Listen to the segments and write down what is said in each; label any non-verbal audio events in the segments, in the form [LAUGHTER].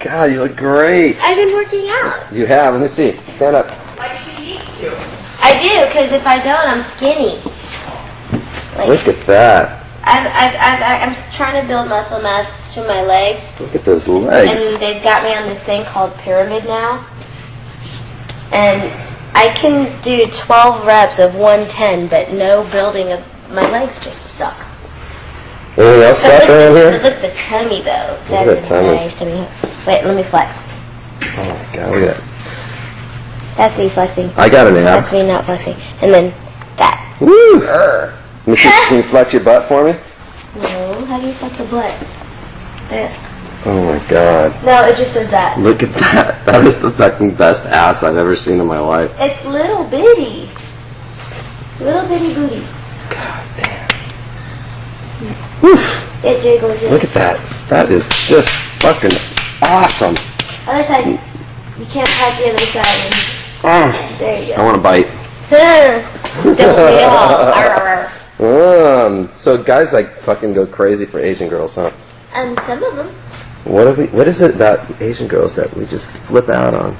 God, you look great. I've been working out. You have. Let me see. Stand up. Like she needs to. I do, because if I don't, I'm skinny. Like, Look at that. I've, I've, I've, I'm trying to build muscle mass to my legs, Look at those legs. and they've got me on this thing called pyramid now. And I can do 12 reps of 110, but no building of my legs just suck. Anything else But look, around but here? look at the tummy though. at That that is tummy. nice tummy. Wait, let me flex. Oh my God, look at that. That's me flexing. I got an ab. That's me not flexing. And then that. Woo! [LAUGHS] Urgh. Let me. Can you flex your butt for me? No, how do you flex a butt? Eh. Oh my God. No, it just does that. Look at that. [LAUGHS] That is the fucking best ass I've ever seen in my life. It's little bitty. Little bitty booty. God damn. It jiggles. Yes. Look at that. That is just fucking awesome. Other side. You can't pat the other side. Mm. There you go. I want to bite. [LAUGHS] Don't we all? Um, so guys like fucking go crazy for Asian girls, huh? Um, some of them. What are we? What is it about Asian girls that we just flip out on?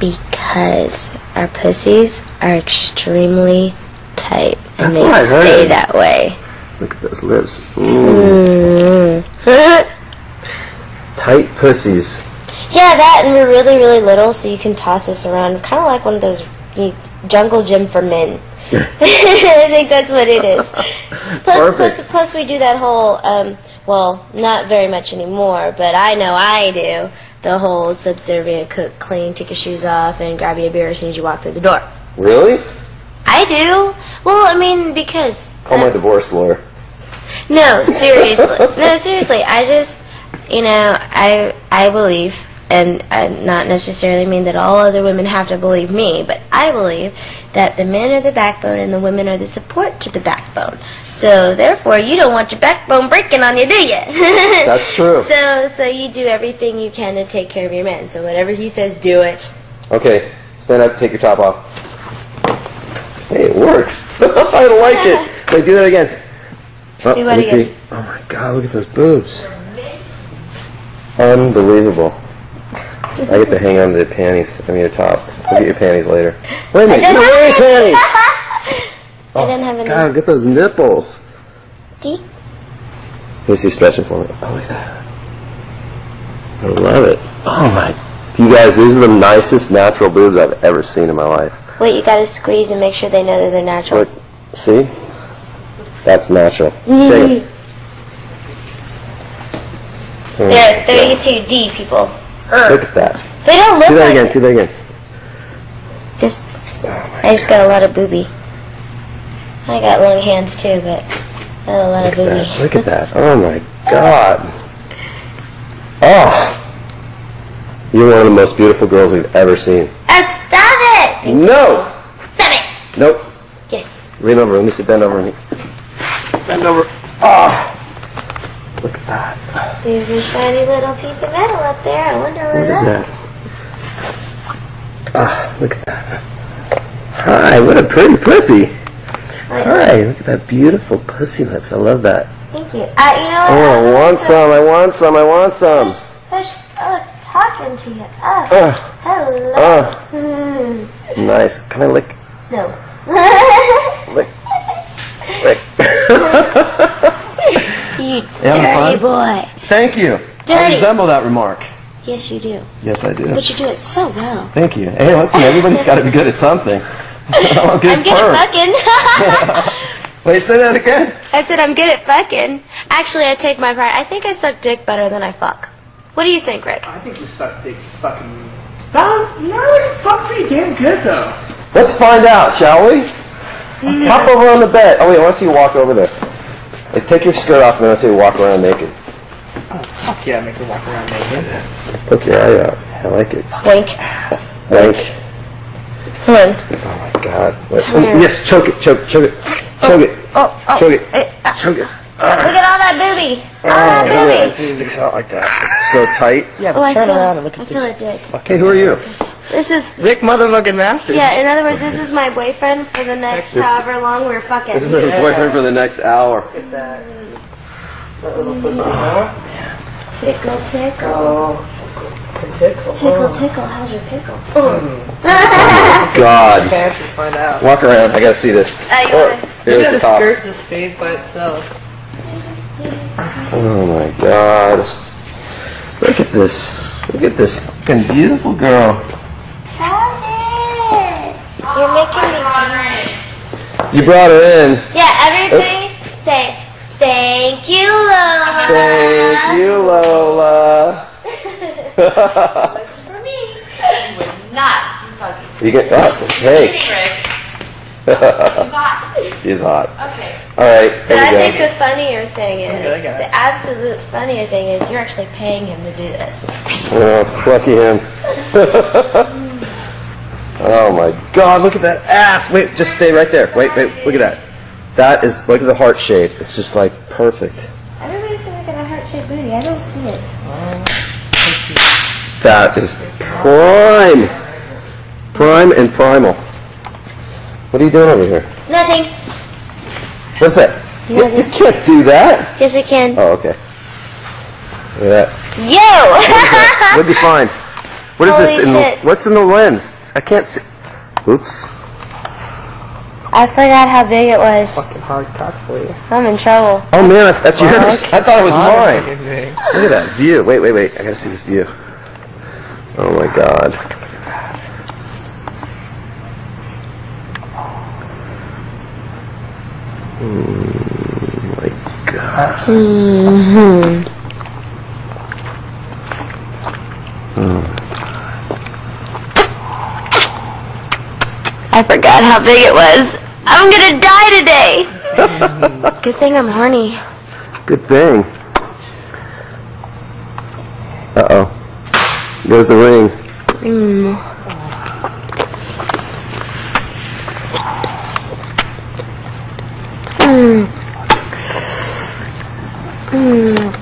Because our pussies are extremely tight and That's they stay that way. Look at those lips. Mm. [LAUGHS] Tight pussies. Yeah, that, and we're really, really little, so you can toss us around, kind of like one of those you, jungle gym for men. [LAUGHS] I think that's what it is. Plus, plus, plus, we do that whole, um, well, not very much anymore, but I know I do the whole subservient, cook, clean, take your shoes off, and grab you a beer as soon as you walk through the door. Really? I do. Well, I mean, because Call my divorce lawyer. No, seriously. no, seriously. I just, you know, I I believe, and I not necessarily mean that all other women have to believe me, but I believe that the men are the backbone and the women are the support to the backbone. So therefore, you don't want your backbone breaking on you, do you? [LAUGHS] That's true. So so you do everything you can to take care of your man. So whatever he says, do it. Okay, stand up, take your top off. Hey, it works. [LAUGHS] I like it. [LAUGHS] Wait, do that again. Oh, Do let me again? see. Oh my god, look at those boobs. Unbelievable. I get to hang on to the panties. I mean, the top. I'll get your panties later. Wait a minute, you don't wear any panties! [LAUGHS] I didn't have oh, any. God, at those nipples. See? Let me see stretching for me. Oh, at. I love it. Oh my. You guys, these are the nicest natural boobs I've ever seen in my life. Wait, you gotta squeeze and make sure they know that they're natural. Look, see? That's natural. Shake it. Oh They're my God. 32D people. Er. Look at that. They don't look Do that like again. Do that again. this. I just got a lot of booby. I got long hands too, but I got a lot of Look at booby. that. Look at that. Oh my god. Oh. You're one of the most beautiful girls we've ever seen. No! Stop it! Nope. Yes. Lean over. Let me see. Bend over. me. Bend over. Ah. Look at that. There's a shiny little piece of metal up there. I wonder what, What it is is. that? Ah, look at that. Hi, what a pretty pussy. Hi, look at that beautiful pussy lips. I love that. Thank you. Uh, you know what? Oh, what? I want some. I want some. I want some. Hush. Oh, it's talking to you. Oh, Ah, hello. ah, Hmm. Nice. Can I lick? No. Lick. Lick. [LAUGHS] you having dirty boy. Thank you. Dirty. I resemble that remark. Yes, you do. Yes, I do. But you do it so well. Thank you. Hey, listen, everybody's got to be good at something. [LAUGHS] I'm good I'm good perm. at fucking. [LAUGHS] Wait, say that again. I said I'm good at fucking. Actually, I take my part. I think I suck dick better than I fuck. What do you think, Rick? I think you suck dick fucking. No, no, you fuck pretty damn good though. Let's find out, shall we? Hop over on the bed. Oh wait, I want to see you walk over there. Hey, take your skirt off, man. then I want to see you walk around naked. Oh Fuck yeah, make her walk around naked. Poke your eye out. I like it. Wink. Thank. Come on. Oh my God. Wait. Come here. Yes, choke it, choke, choke it, choke it, Oh, oh. choke it, Eh, ah, choke it. Look at all that booby. All that Yeah, booby. it sticks out like that. It's so tight. [LAUGHS] Yeah, Oh, I turn feel, around and look I at feel this. a dick. Okay, who are you? This is, Rick motherfucking Masters. yeah, in other words, this is my boyfriend for the next This- however long we're fucking. This is her boyfriend for the next hour. Look at that. That little pussy, huh? Oh, tickle, tickle. Oh, pickle. Tickle, tickle, how's your pickle? Oh. [LAUGHS] God. Pants and find out. Walk around. I gotta see this. Oh, you Oh, wanna- here's Look at the the top. skirt just stays by itself. Oh my God. Look at this. Look at this fucking beautiful girl. Stop it! You're making me blush. You brought her in. Yeah, everybody say thank you, Lola. Thank you, Lola. [LAUGHS] For me. Not fucking You get oh, hey. Rick. [LAUGHS] She's hot. Okay. All right, But I here think the funnier thing is, Okay, I got it. the absolute funnier thing is you're actually paying him to do this. Oh, lucky him. [LAUGHS] oh my God! Look at that ass. Wait, just stay right there. Wait, wait. Look at that. That is look at the heart shape. It's just like perfect. Everybody's saying I got a heart-shaped booty. I don't see it. That is prime, prime and primal. What are you doing over here? Nothing. What's that? You, you can't do that. Yes, I can. Oh, okay. Look at that. Yo! [LAUGHS] What'd you find? What is Holy this? In the, what's in the lens? I can't see. Oops. I forgot how big it was. Fucking hard cock for you. I'm in trouble. Oh man, that's yours. I thought it was mine. Look at that view. Wait, wait, wait. I gotta see this view. Oh my god. Oh my god. I forgot how big it was. I'm gonna die today. [LAUGHS] Good thing I'm horny. Good thing. Uh oh. Goes the ring. Mm. Mm. Mm.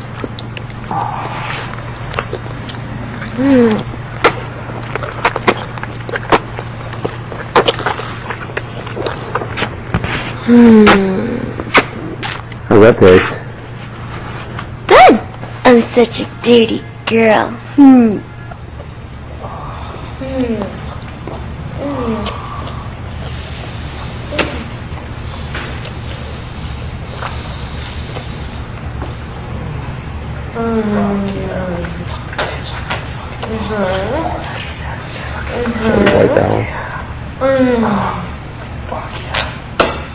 Mm. How's that taste? Good. I'm such a dirty girl. Hmm. White balance.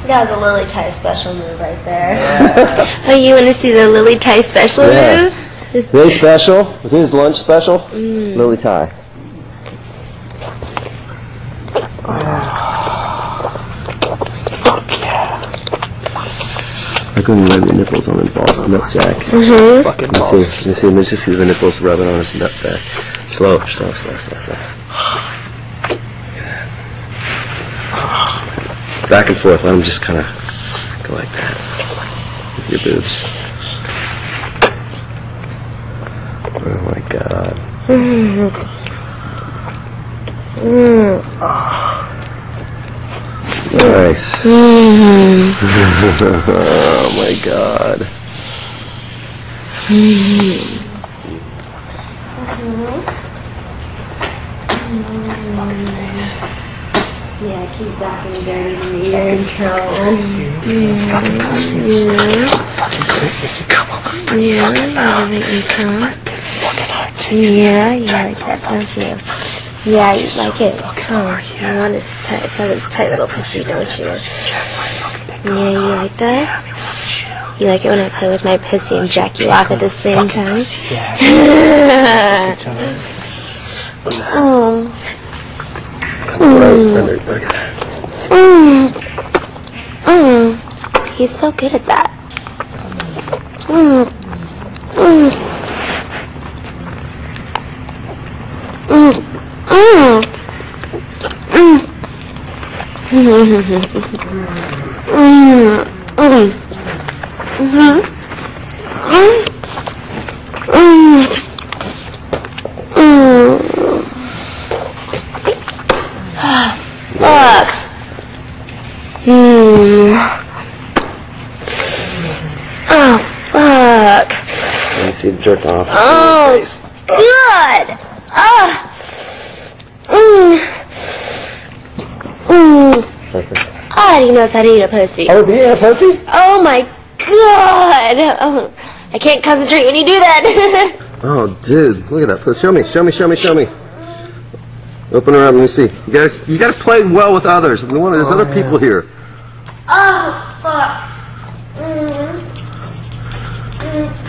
That was a Lily Thai special move right there. [LAUGHS] so you want to see the Lily Thai special Yeah. move? Today's special, With his lunch special, Lily Thai. [SIGHS] I couldn't rub your nipples on the balls on that sack. Mm-hmm. Fucking Let's see, let me see, let me just see the nipples rubbing on his nut sack. Slow, slow, slow, slow, slow. [SIGHS] Back and forth, let him just kind of go like that with your boobs. Oh my god. Nice. [LAUGHS] oh my god. [LAUGHS] Yeah, keep back and dirty to me. Trouble. Fucking pussies. Mm-hmm. Fucking bitch. Come on. Yeah, you wanna make me come? Yeah, you like that, don't you? Yeah, you like it. Come, you want it tight, for this tight little pussy, don't you? Yeah, you like that? You like it when I play with my pussy and jack you off at the same time? Yeah. [LAUGHS] Oh, Right under, look at that. mm, mm. He's so good at that. Mm, mm. Mm, mm. Mm. Mm, mm. Mhm. Mm. Mm. Mm. Fuck. Hmm. Oh, fuck. Let me see the jerk off. Oh, good. Ah. Mm. Mm. God, he knows how to eat a pussy. Oh, is he a pussy? Oh my god! Oh, I can't concentrate when you do that. [LAUGHS] Oh, dude, look at that pussy. Show me, show me, show me, show me. Open her up. Let me see. You gotta, you gotta play well with others. We want. There's other people here. oh fuck!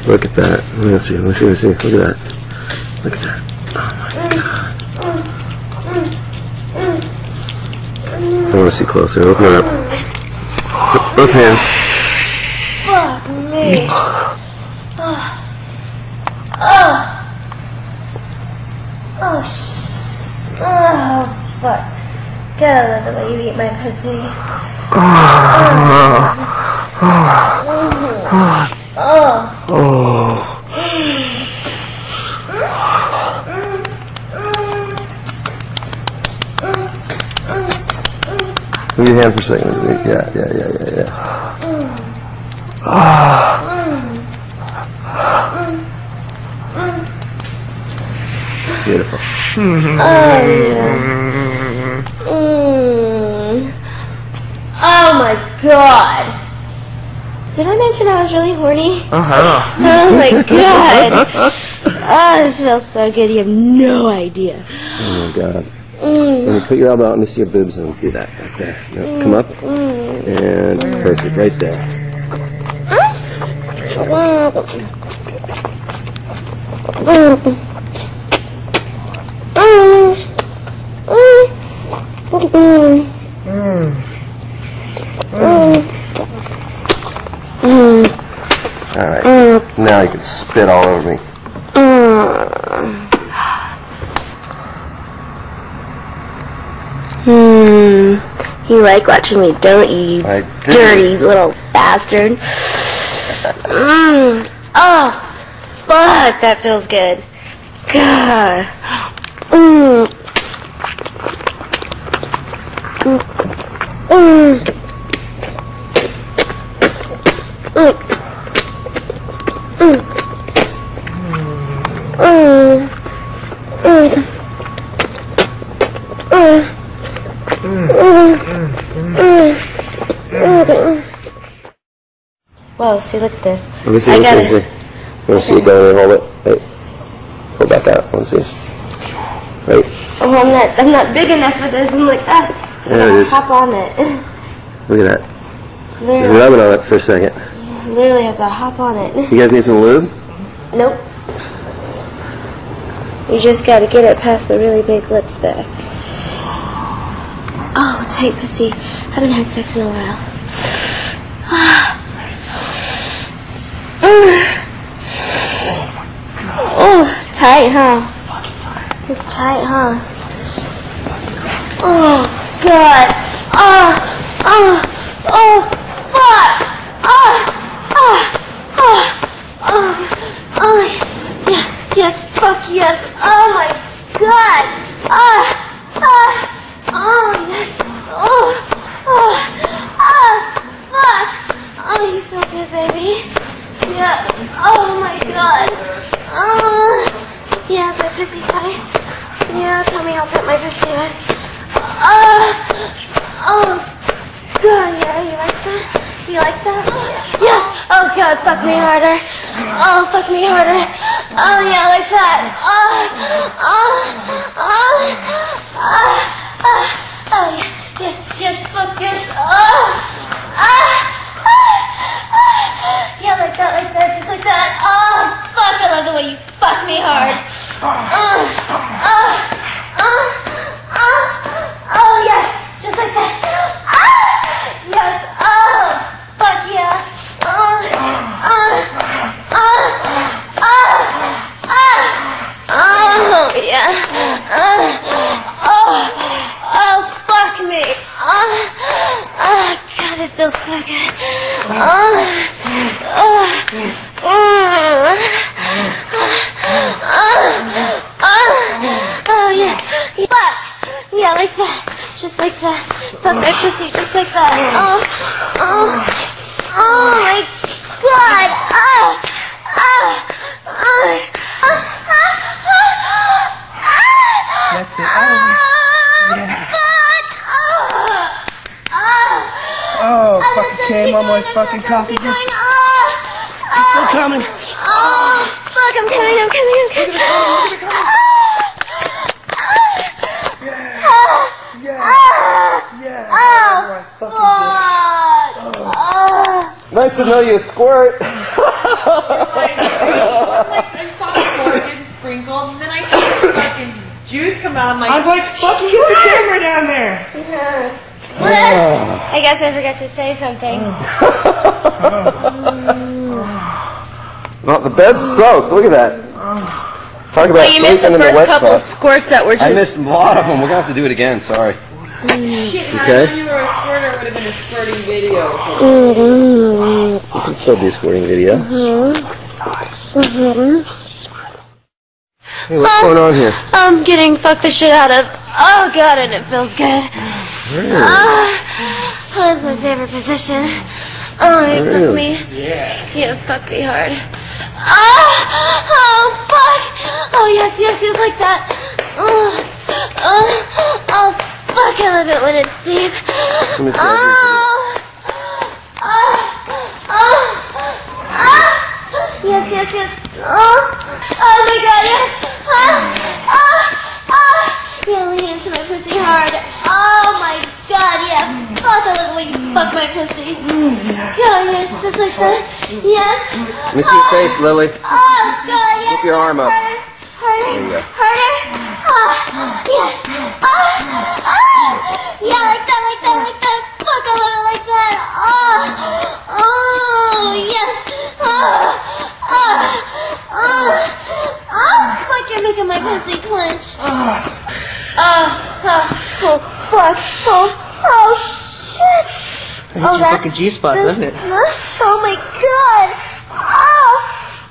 Look at that. Let me see. Let me see. Let me see. Look at that. Look at that. Oh my god. I want to see closer. Open her up. Both hands. Fuck me! Oh, oh, oh, sh- oh, fuck! God, I love the way you eat my pussy. Move your hand for a second. Yeah, yeah, yeah, yeah, yeah. Ah. Beautiful. Mm. Oh my god! Did I mention I was really horny? Uh-huh. Oh my [LAUGHS] god! Oh, this feels so good. You have no idea. Oh my god. Let me put your elbow out. Me see your boobs and do that right there. Come up. And perfect, right there. All right. Now you can spit all over me. Hmm. You like watching me, don't you? I do. dirty little bastard. Mmm. Oh, fuck, that feels good. God. Mmm. Mmm. Whoa, see, look at this. Let me see. I Let me see. Let me see. Let me see it go in. Hold it. Hey. Pull back out. Let me see. Right. Oh, I'm not, I'm not big enough for this. I'm like, ah. There it is. Hop on it. Look at that. Just Literally, rub it on it for a second. literally have to hop on it. You guys need some lube? Nope. You just gotta get it past the really big lips there. Oh, tight pussy. Haven't had sex in a while. [SIGHS] Oh, tight, huh? It's tight, huh? Oh, God. Oh, oh, oh, fuck. Oh, oh, oh, oh, oh, yes, yes, fuck yes. Oh my God. Ah, ah, oh, yes. Oh, oh, oh, fuck. Oh, you feel good, baby. Yeah. Oh my God. Oh, yeah, my pussy tight? Yeah, tell me how tight my pussy is. Ah, oh, God, yeah, you like that? You like that? Yes. Oh God, fuck me harder. Oh, fuck me harder. Oh yeah, like that. Oh, oh, oh, oh, oh yes, yes, yes, fuck yes. Oh, ah, ah, ah. yeah, like that, like that, just like that. Oh, fuck, I love the way you fuck me hard. Oh, oh, oh, oh, oh yes, just like that. Ah, yes, oh, fuck yeah. Oh, oh, oh, oh, oh, oh, yeah. Oh, oh, oh, fuck me. Oh, oh, God, it feels so good. Oh, oh, oh, oh, oh, oh, yes. Fuck. Yeah, like that. Just like that. Fuck my pussy, just like that. Oh, oh, oh my god. Oh, oh, oh, oh, oh, oh, That's it. Oh, yeah. Oh, oh fucking came on my fucking coffee. Going, Still oh, coming. oh, fuck, I'm coming, I'm coming, I'm coming. Yeah. Yeah. Oh, my fucking Fuck. Nice to know you squirt. [LAUGHS] Like, I saw the organ sprinkled, and then I saw the fucking juice come out. I'm like, I'm like, fucking get the camera down there. I guess I forgot to say something. [LAUGHS] Well, the bed's soaked. Look at that. Talk about Well, you missed the sleeping in the first wet couple spot. squirts that were I just. missed a lot of them. We're gonna have to do it again. Sorry. shit, had Okay. I you were a squirter, it would have been a squirting video. You can still do squirting video. Mm-hmm. Mm-hmm. Hey, what's going on here? I'm getting fucked the shit out of. Oh god, and it feels good. Ah, that's my favorite position. Oh, you fuck me. Yeah. You fuck me hard. Ah, oh fuck. Oh yes, yes, yes, like that. Oh, oh, oh fuck, I love it when it's deep. Let me. Oh, oh, oh, ah. Yes, yes, yes. Oh, oh my god, yes. Ah, ah, ah. Yeah, lean into my pussy hard. Oh my god, yeah. Fuck, I love the way you fuck my pussy. God, yes, just like that. Yeah. Let me see your face, Lily. Oh god, yes. Keep your arm up. Harder, harder, There you go. harder. Ah, yes. Ah, ah. Yeah, like that, like that, like that. Fuck, I love it like that. Ah, oh, yes. Ah, ah, ah. Oh, fuck, you're making my pussy clench. Ah, ah, oh, fuck. Oh, oh, shit. Hit Oh, that's- fucking G spot, doesn't it? Oh my god. Oh,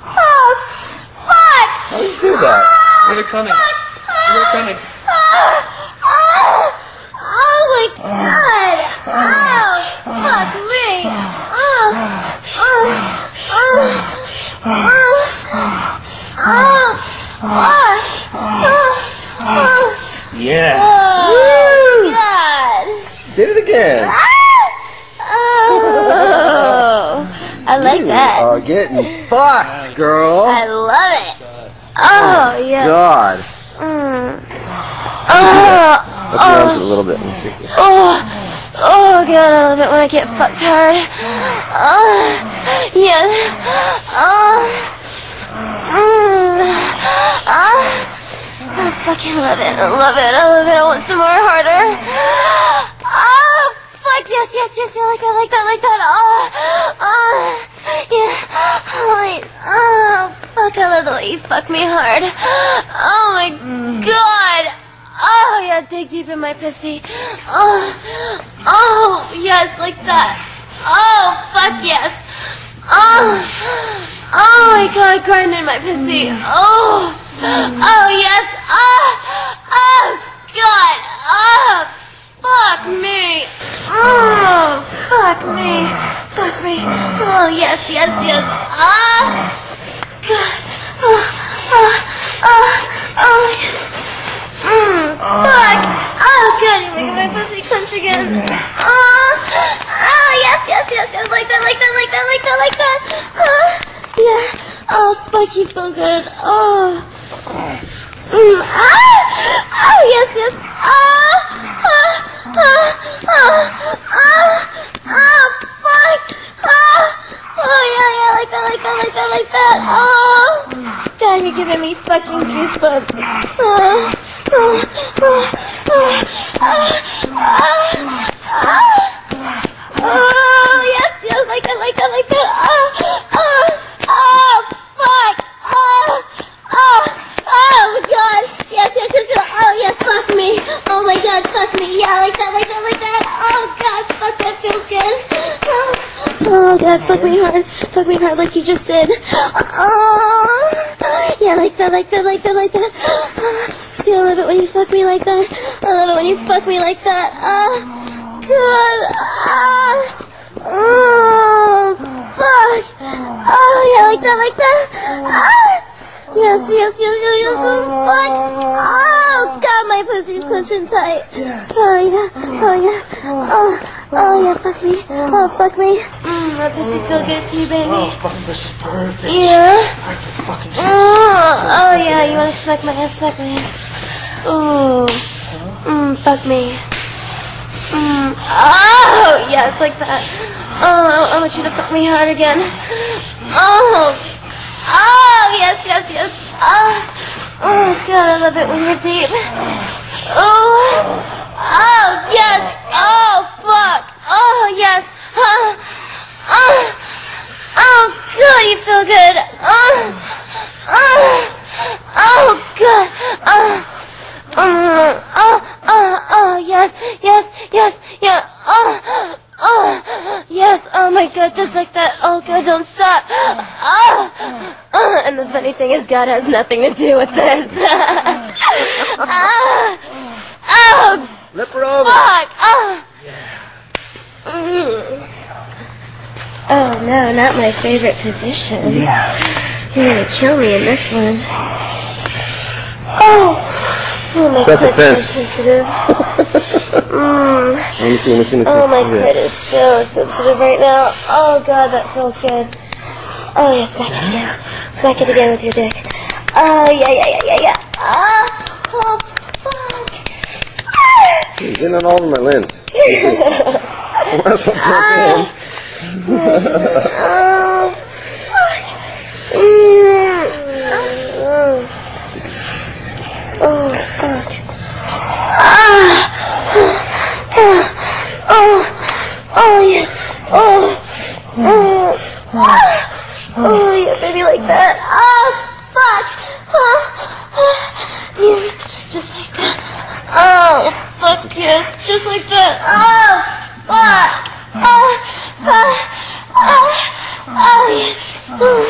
oh, fuck. How do you do that? Where they're coming. Where they're coming. Oh, my god! Oh, fuck me! Oh, oh, oh, oh, oh, oh, oh, Yeah. oh, God! Did it again. Ah. Oh, I like that. Are getting fucked, girl. I love it. Oh, yeah. God. Mm. Oh, your arms a little bit. See. Oh, oh god, I love it when I get fucked hard. Oh, yeah. Oh, mm. oh, I fucking love it. I love it. I love it. I want some more harder. Oh, fuck. Yes, yes, yes. Yeah, like that, like that, like that. Oh, oh, yeah. Oh, wait. Oh, fuck. Me hard. Oh my god. Oh, yeah, dig deep in my pussy. Oh, oh, yes, like that. Oh, fuck yes. Oh, oh my god, grind in my pussy. Oh, oh, yes. Oh, oh, god. Oh, fuck me. Oh, fuck me. Fuck me. Oh, yes, yes, yes. Ah, god. Oh, oh, fuck! Oh, you're making my pussy clench again. Oh, oh, yes, yes, yes, yes, like that, like that, like that, like that, like that. Oh, yeah. Oh, fuck, you feel good. Oh. Mm, ah! Oh, yes, yes. Oh, giving me fucking goosebumps. Oh, oh, oh, oh, yes, yes, like that, like that, like that. Oh, oh, oh, fuck. Oh, oh, oh, God. Yes, yes, yes, yes. Oh, yes, fuck me. Oh, my God, fuck me. Yeah, like that, like that, like that. Oh, God, fuck, that feels good. Oh, oh God, fuck me hard. Fuck me hard like you just did. Oh, that, like that, like that, like that. [GASPS] I love it when you fuck me like that. I love it when you fuck me like that. Oh, God. Ah. Oh, fuck. Oh, yeah, like that, like that. Ah. Yes, yes, yes, yes, yes, fuck. Oh, God, my pussy's clenching tight. Oh yeah, oh yeah, oh, oh yeah, fuck me, oh fuck me. Mm, my pussy feel good to you, baby. Oh, fucking this is perfect. Yeah. I can fucking shit. Oh, oh yeah, you wanna smack my ass, smack my ass. Ooh. Mm, fuck me. Mm. Oh, yes, like that. Oh, I want you to fuck me hard again. Oh. Oh, yes, yes, yes. Oh. Oh, God, I love it when you're deep. Oh. Oh, yes. Oh, fuck. Oh, yes. Oh. Oh. Oh, good, you feel good. Oh. Oh. Oh, good. Oh. Oh, oh, oh, oh, yes, yes, yes, yeah, oh, oh, yes, oh my god, just like that, oh god, don't stop, oh, oh, and the funny thing is God has nothing to do with this, [LAUGHS] ah, oh, oh, Flip her over. fuck, oh, Mm. oh no, not my favorite position, Yeah. you're gonna kill me in this one, oh, oh my Set the clit is fence. sensitive. Mm. [LAUGHS] Let me see, let me see, let me see. Oh, my Yeah. clit is so sensitive right now. Oh, God, that feels good. Oh, yeah, smack it again. Smack it again with your dick. Oh, yeah, yeah, yeah, yeah, yeah. Ah, oh. Ah. He's in it all over my lens. That's what I'm saying. Oh, fuck. Mm. Oh, fuck. Ah. Oh, oh, oh, yes. Oh, oh, ah. oh, yeah, baby, like that. Oh, fuck. Oh, oh, yeah, just like that. Oh, fuck, yes, just like that. Oh, fuck. Oh, oh, oh, oh, yes. Oh,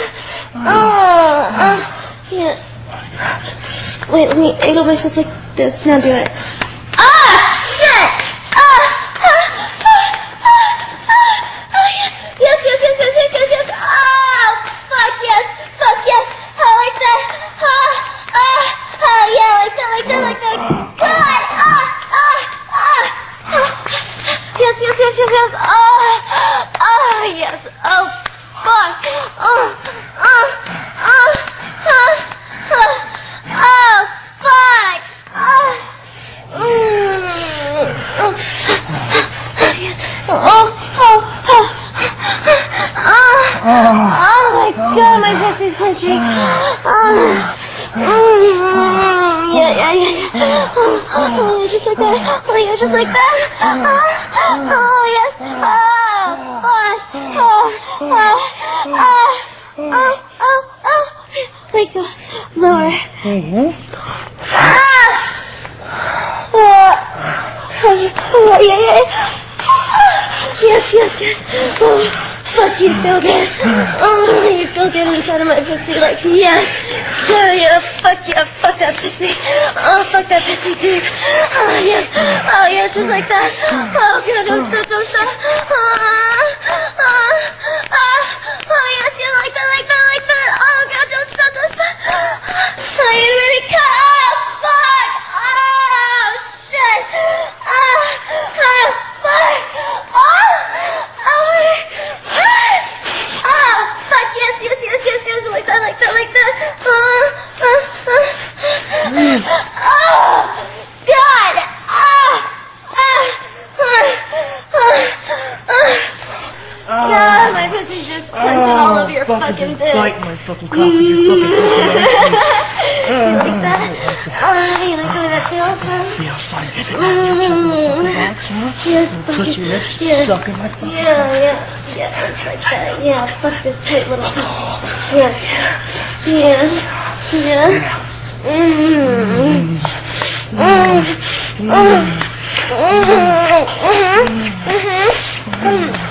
oh, oh, yeah. Wait, let me angle myself like this. Now do it. Yes. Oh, oh, yes. Oh, fuck. Oh, oh, oh, oh, oh, oh, fuck. Oh. Mm. Oh, oh, oh, oh, oh, oh my god, my pussy's clenching. Oh, mm, yeah, yeah, yeah, yeah. Oh, oh, just like that. Oh, yeah, just like that. Oh, oh yes. Oh, oh, oh, oh, oh, oh, oh, oh. Wait, go lower. Ah! Oh, oh, yeah, yeah. Yes, yes, yes. Oh, fuck, you feel good. Oh, you feel good inside of my pussy. Like, yes. Oh, yeah, fuck yeah, fuck that pussy. Oh, fuck that pussy, dude. Oh, yes. Oh, yeah, just like that. Oh, God, don't stop, don't stop. Ah, ah, ah. Oh, yes, yeah, like that, like that, like that. Oh, God, don't stop, don't stop. Oh, you me cut. Oh, fuck. Oh, shit. Ah, ah, fuck. Oh, oh, oh, fuck, yes, yes, yes, yes, yes, like that, like that, like that. Uh, uh, uh. Oh, God. Ah, ah, ah, ah. God, my pussy's just clenching all over your fucking, dick. Bite my fucking cock with your fucking pussy. You like that? Oh, you like way that feels, huh? Yeah. Mm. Yes, fuck Put your lips Yes. sucking my fucking Yeah, yeah, yeah, just like that. Yeah, fuck this tight little pussy. Yeah, yeah, yeah. Mm. Mm. Mm. Mm. Mm.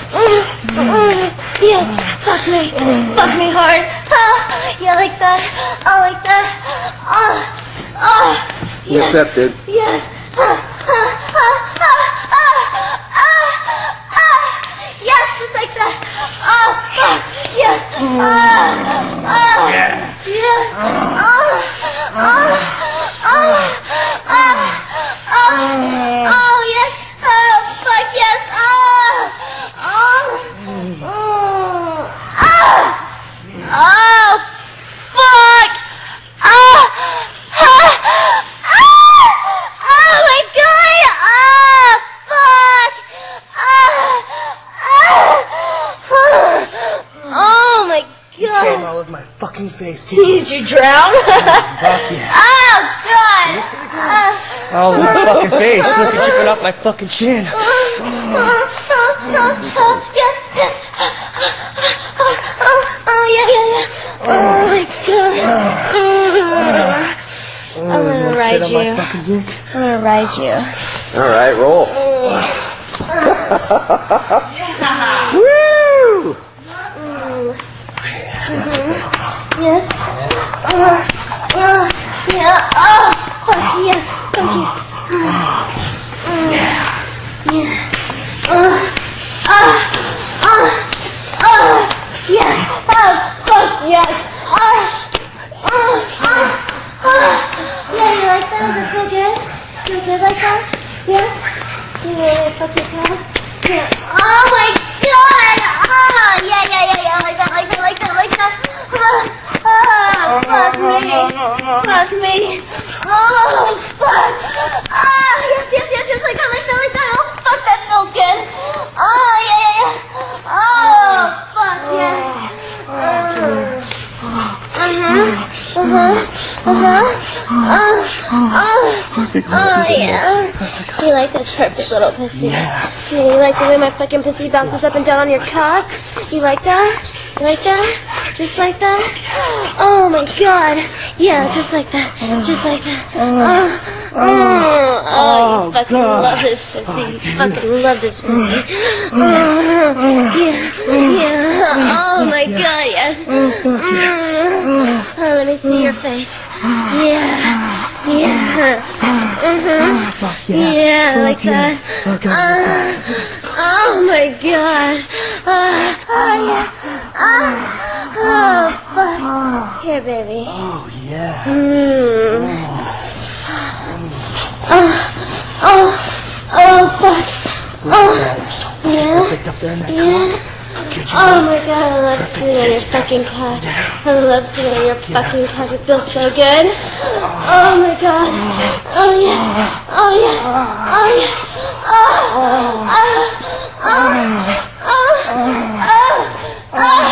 Yes, fuck me, fuck me hard. Ah, yeah, like that. I like that. Ah, ah, yes. Accept it. Yes. Ah, ah, ah, ah, ah, ah, ah. Yes, just like that. Oh, fuck. Yes. Ah, ah. Yes. Yeah. Ah, ah, ah, ah, ah. face, Did you drown? [LAUGHS] Fuck yeah. oh, God. Oh, my fucking face. Look at you put up my fucking chin. uh, yes, yes. Oh, oh, yeah, yeah, yeah. Oh, my God. I'm gonna ride Sit my you. fucking dick. I'm gonna ride you. All right, roll. [LAUGHS] Woo! Yes. Uh, uh, yeah. Oh, fuck yeah. Fuck yeah. Yeah. Uh, uh, uh, uh, yeah. Oh, fuck yes. Uh, uh, uh, uh. Yeah, you like that? Does it feel good? Feel good like that? Yes? You really fuck your cock? Yeah. Oh my god! Ah, yeah, yeah, yeah, yeah. Like that, like that, like that, like that. Ah, ah, fuck me. Fuck me. Oh, fuck. Ah, yes, yes, yes, yes, like that, like that, like that. Oh, fuck, that feels good. Oh, yeah, yeah, yeah. Oh, fuck, yes. Uh-huh. Uh-huh. Uh-huh. Uh, oh, yeah. You like this perfect little pussy? Yeah. Yeah, you like the way my fucking pussy bounces up and down on your cock? You like that? You like that? Just like that? Oh my god. Yeah, just like that. Just like that. Oh, oh, oh you oh, fucking God. love this pussy. Oh, you fucking love this pussy. Oh, yeah, yeah. Oh my god, yes. Mm. Oh, let me see your face. Yeah. Yeah. Mm-hmm. Yeah, like that. Uh, oh my god. Uh, oh yeah. Uh, oh fuck. Here, baby. Oh, yeah. Mm. Oh, oh, oh fuck. Oh, yeah. Picked up there in that Yeah. Oh my god, I love sitting on your fucking cock. I love sitting on your fucking cock. It feels so good. Oh my god. Oh yes. Oh yes. Oh yes. Oh. Oh. Oh. Oh. Oh. Oh.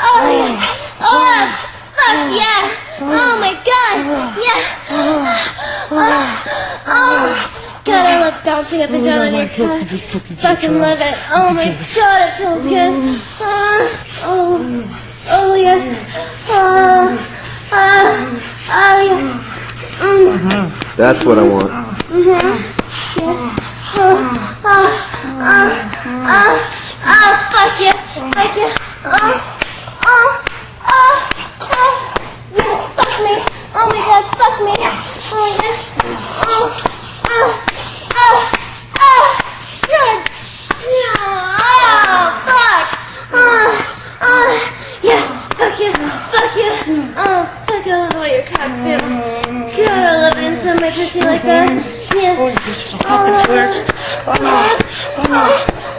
Oh yes. Oh. Fuck yeah. Oh my god. Yeah. Oh. Oh. God, I love bouncing up and down on your cock. Fucking love it. Oh my god, it feels good. Uh, oh, oh yes. Uh, uh, oh yes. Mm, That's what I want. Mhm. yes. Oh, oh, oh, oh, oh, fuck yeah, fuck yeah. Oh, oh, oh, oh, yes, fuck me. Oh my god, fuck me. Oh yes. Oh, oh, oh, oh, good. Oh, fuck. Oh, oh, yes, fuck yes, fuck yeah. Oh, fuck, I love the way your cock feels. God, I love it inside my pussy like that. Yes. Oh, oh, oh,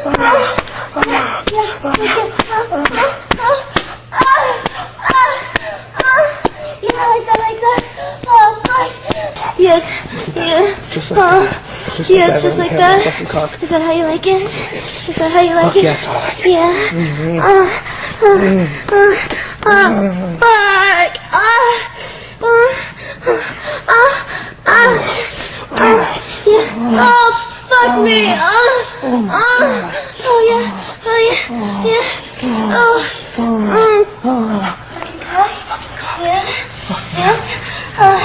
oh, oh, yes, fuck yeah. Oh, oh, oh, oh, oh, yeah, like that, like that. Oh, fuck. Yes, yeah. Oh, yes, just like that. Is that how you like it? Is that how you like oh, it? Yeah, that's all I like. it. Yeah. Mm-hmm. Uh, uh, uh, uh, fuck. Uh, uh, uh, uh, uh, yeah. Oh, fuck me. Oh, oh, oh yeah. Oh yeah. Yeah. Oh. Mm. Fucking cock. Yeah. Yes. Oh,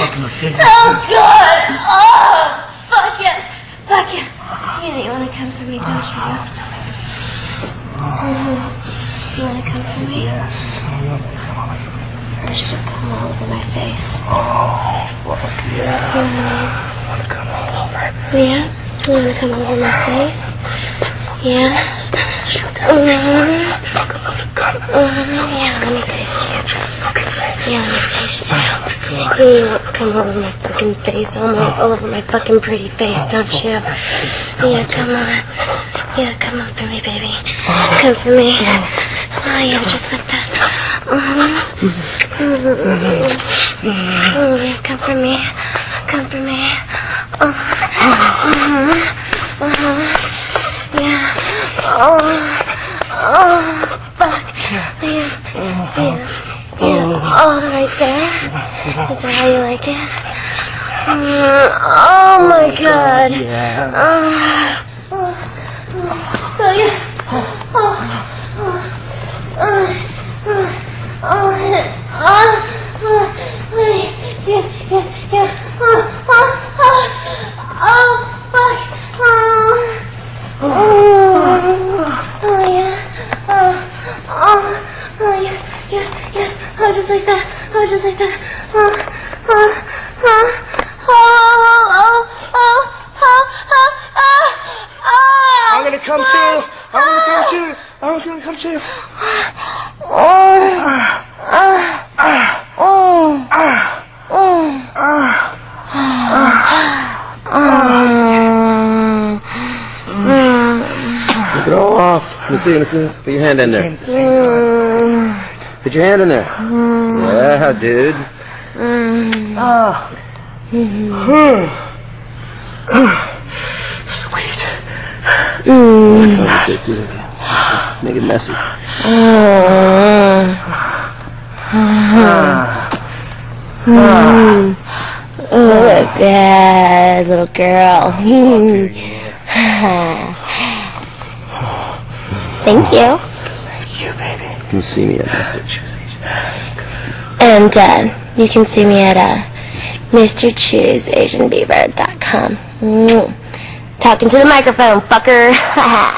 oh God. Oh, fuck yes. Fuck yeah. You know you want to come for me, don't you? Mhm. You want to come for me? Yes. I should come all over my face. Oh, fuck yeah. Mm-hmm. You know I mean? Want to come all over. Yeah? You want to come all over my face? Yeah? Mm-hmm. Yeah, let me taste you. Yeah, let me taste you. Yeah, you want to come all over my fucking face, all, my, all over my fucking pretty face, don't you? Yeah, come on. Yeah, come on for me, baby. Come for me. Oh, yeah, just like that. Mm-hmm. Oh, yeah, come for me. Come for me. Oh. Mm-hmm. Uh-huh. Yeah. Oh. Oh. Fuck. Yeah. Yeah. Yeah. Oh, right there. Is that how you like it? Mm, oh my god. Yeah. so yeah. Oh, oh, oh, oh, oh, oh, oh, just like that. I was just like that. Uh, uh, I'm gonna come to you. I'm gonna come to you. I'm gonna come to you. Get it all off. Let's see, let's see. Put your hand in there. Put your hand in there. Mm. Yeah, dude. Mm. Oh. [SIGHS] Sweet. Mm. Good, dude. Make it messy. Uh, oh, bad little girl. [LAUGHS] Thank you. You can see me at. And uh, you can see me at uh. Talking to the microphone, fucker. [LAUGHS]